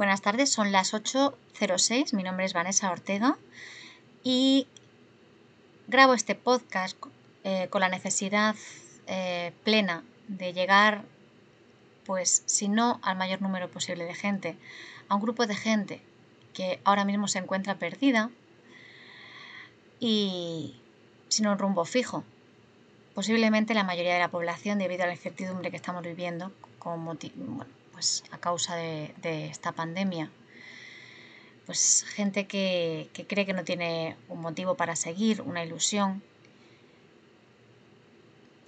Buenas tardes, son las 8.06, mi nombre es Vanessa Ortega y grabo este podcast eh, con la necesidad eh, plena de llegar, pues si no al mayor número posible de gente, a un grupo de gente que ahora mismo se encuentra perdida y sin un rumbo fijo. Posiblemente la mayoría de la población, debido a la incertidumbre que estamos viviendo, con bueno, pues a causa de, esta pandemia. Pues gente que, cree que no tiene un motivo para seguir, una ilusión,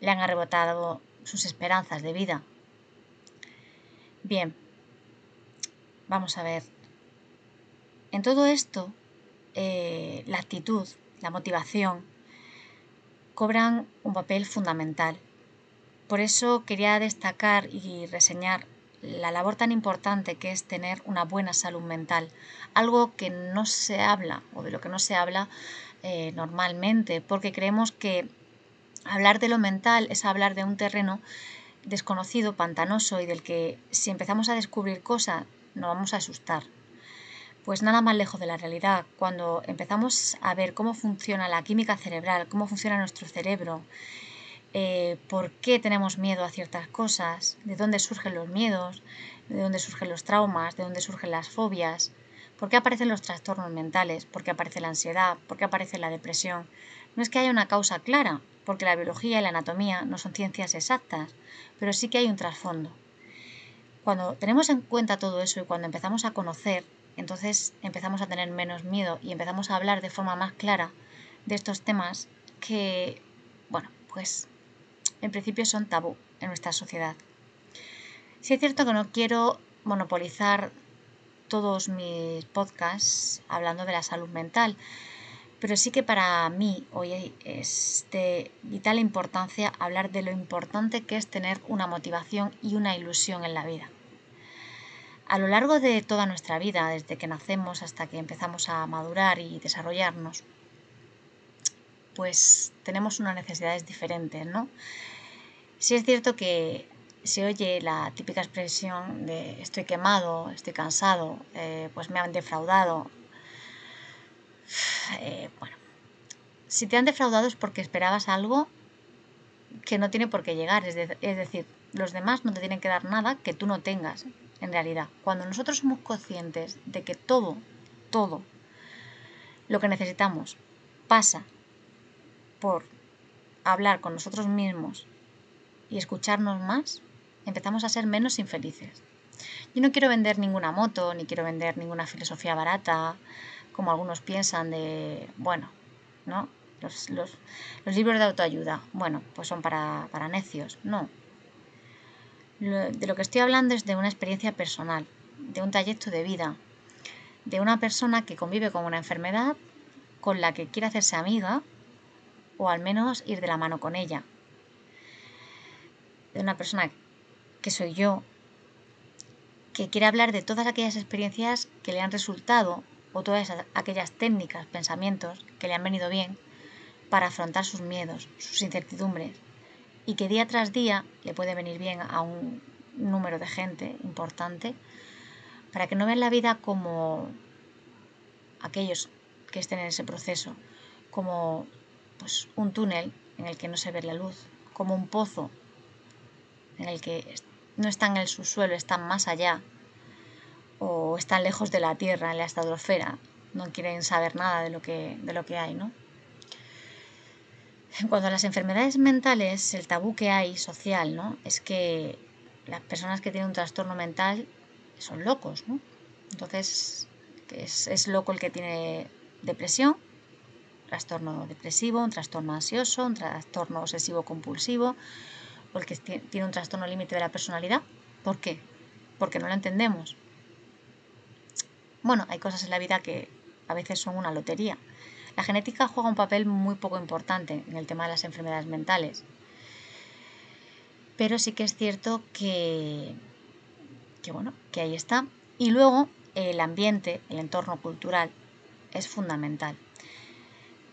le han arrebatado sus esperanzas de vida. Bien, vamos a ver. En todo esto, eh, la actitud, la motivación, cobran un papel fundamental. Por eso quería destacar y reseñar la labor tan importante que es tener una buena salud mental, algo que no se habla o de lo que no se habla eh, normalmente, porque creemos que hablar de lo mental es hablar de un terreno desconocido, pantanoso y del que si empezamos a descubrir cosas nos vamos a asustar. Pues nada más lejos de la realidad, cuando empezamos a ver cómo funciona la química cerebral, cómo funciona nuestro cerebro, eh, por qué tenemos miedo a ciertas cosas, de dónde surgen los miedos, de dónde surgen los traumas, de dónde surgen las fobias, por qué aparecen los trastornos mentales, por qué aparece la ansiedad, por qué aparece la depresión. No es que haya una causa clara, porque la biología y la anatomía no son ciencias exactas, pero sí que hay un trasfondo. Cuando tenemos en cuenta todo eso y cuando empezamos a conocer, entonces empezamos a tener menos miedo y empezamos a hablar de forma más clara de estos temas que, bueno, pues en principio son tabú en nuestra sociedad. Sí es cierto que no quiero monopolizar todos mis podcasts hablando de la salud mental, pero sí que para mí hoy es de vital importancia hablar de lo importante que es tener una motivación y una ilusión en la vida. A lo largo de toda nuestra vida, desde que nacemos hasta que empezamos a madurar y desarrollarnos, pues tenemos unas necesidades diferentes, ¿no? Sí es cierto que se oye la típica expresión de estoy quemado, estoy cansado, eh, pues me han defraudado. Eh, bueno, si te han defraudado es porque esperabas algo que no tiene por qué llegar. Es, es decir, los demás no te tienen que dar nada que tú no tengas, en realidad. Cuando nosotros somos conscientes de que todo, todo lo que necesitamos pasa por hablar con nosotros mismos y escucharnos más, empezamos a ser menos infelices. Yo no quiero vender ninguna moto, ni quiero vender ninguna filosofía barata, como algunos piensan de, bueno, ¿no? Los, libros de autoayuda, bueno, pues son para, para necios. No. de lo que estoy hablando es de una experiencia personal, de un trayecto de vida, de una persona que convive con una enfermedad con la que quiere hacerse amiga o al menos ir de la mano con ella de una persona que soy yo, que quiere hablar de todas aquellas experiencias que le han resultado o todas aquellas técnicas, pensamientos que le han venido bien para afrontar sus miedos, sus incertidumbres y que día tras día le puede venir bien a un número de gente importante para que no vean la vida como aquellos que estén en ese proceso, como pues un túnel en el que no se ve la luz, como un pozo en el que no están en el subsuelo, están más allá o están lejos de la Tierra, en la estratosfera, no quieren saber nada de lo que, de lo que hay, ¿no? En cuanto a las enfermedades mentales, el tabú que hay social, ¿no? Es que las personas que tienen un trastorno mental son locos, ¿no? Entonces, es, es loco el que tiene depresión, trastorno depresivo, un trastorno ansioso, un trastorno obsesivo compulsivo, o el que tiene un trastorno límite de la personalidad. ¿Por qué? Porque no lo entendemos. Bueno, hay cosas en la vida que a veces son una lotería. La genética juega un papel muy poco importante en el tema de las enfermedades mentales. Pero sí que es cierto que, que bueno, que ahí está. Y luego el ambiente, el entorno cultural es fundamental.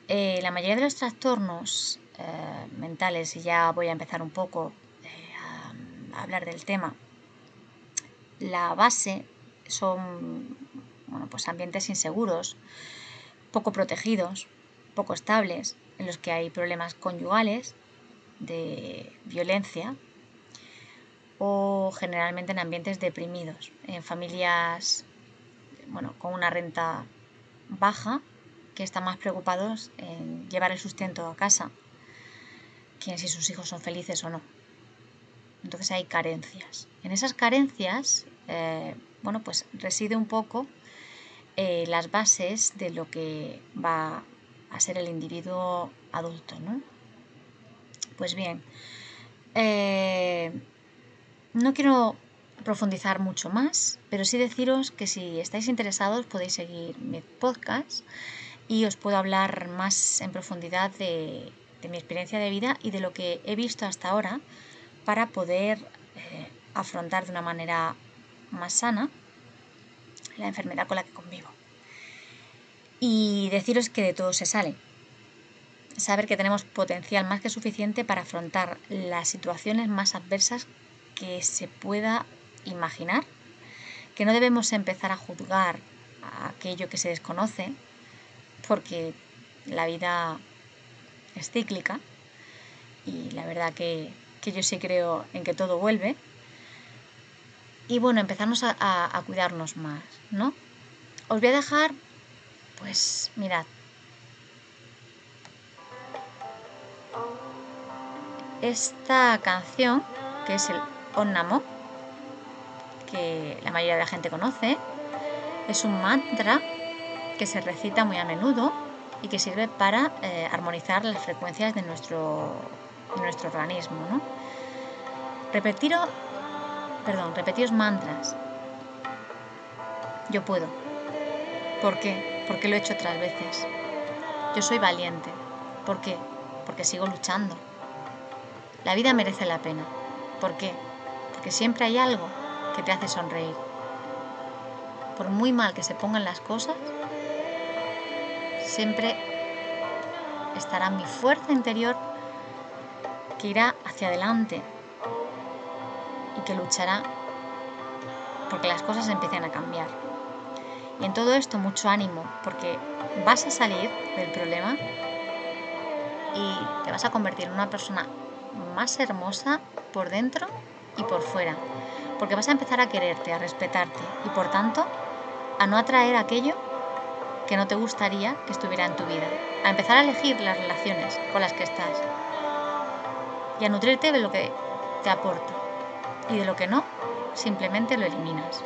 Eh, la mayoría de los trastornos eh, mentales y ya voy a empezar un poco eh, a, hablar del tema. La base son bueno, pues ambientes inseguros, poco protegidos, poco estables, en los que hay problemas conyugales, de violencia, o generalmente en ambientes deprimidos, en familias bueno, con una renta baja que están más preocupados en llevar el sustento a casa que si sus hijos son felices o no. Entonces hay carencias. En esas carencias, eh, bueno, pues reside un poco eh, las bases de lo que va a ser el individuo adulto, ¿no? Pues bien, eh, no quiero profundizar mucho más, pero sí deciros que si estáis interesados podéis seguir mi podcast y os puedo hablar más en profundidad de, mi experiencia de vida y de lo que he visto hasta ahora para poder eh, afrontar de una manera más sana la enfermedad con la que convivo. Y deciros que de todo se sale. Saber que tenemos potencial más que suficiente para afrontar las situaciones más adversas que se pueda imaginar, que no debemos empezar a juzgar aquello que se desconoce, porque la vida cíclica y la verdad que, yo sí creo en que todo vuelve. Y bueno, empezamos a, a cuidarnos más, ¿no? Os voy a dejar, pues mirad, esta canción, que es el Onnamo, que la mayoría de la gente conoce, es un mantra que se recita muy a menudo y que sirve para eh, armonizar las frecuencias de nuestro, nuestro organismo. ¿no? Repetiros, perdón, repetiros mantras. Yo puedo. ¿Por qué? Porque lo he hecho otras veces. Yo soy valiente. ¿Por qué? Porque sigo luchando. La vida merece la pena. ¿Por qué? Porque siempre hay algo que te hace sonreír. Por muy mal que se pongan las cosas, siempre estará mi fuerza interior que irá hacia adelante y que luchará porque las cosas empiecen a cambiar. Y en todo esto mucho ánimo, porque vas a salir del problema y te vas a convertir en una persona más hermosa por dentro y por fuera, porque vas a empezar a quererte, a respetarte y por tanto a no atraer aquello que no te gustaría que estuviera en tu vida, a empezar a elegir las relaciones con las que estás y a nutrirte de lo que te aporta y de lo que no, simplemente lo eliminas.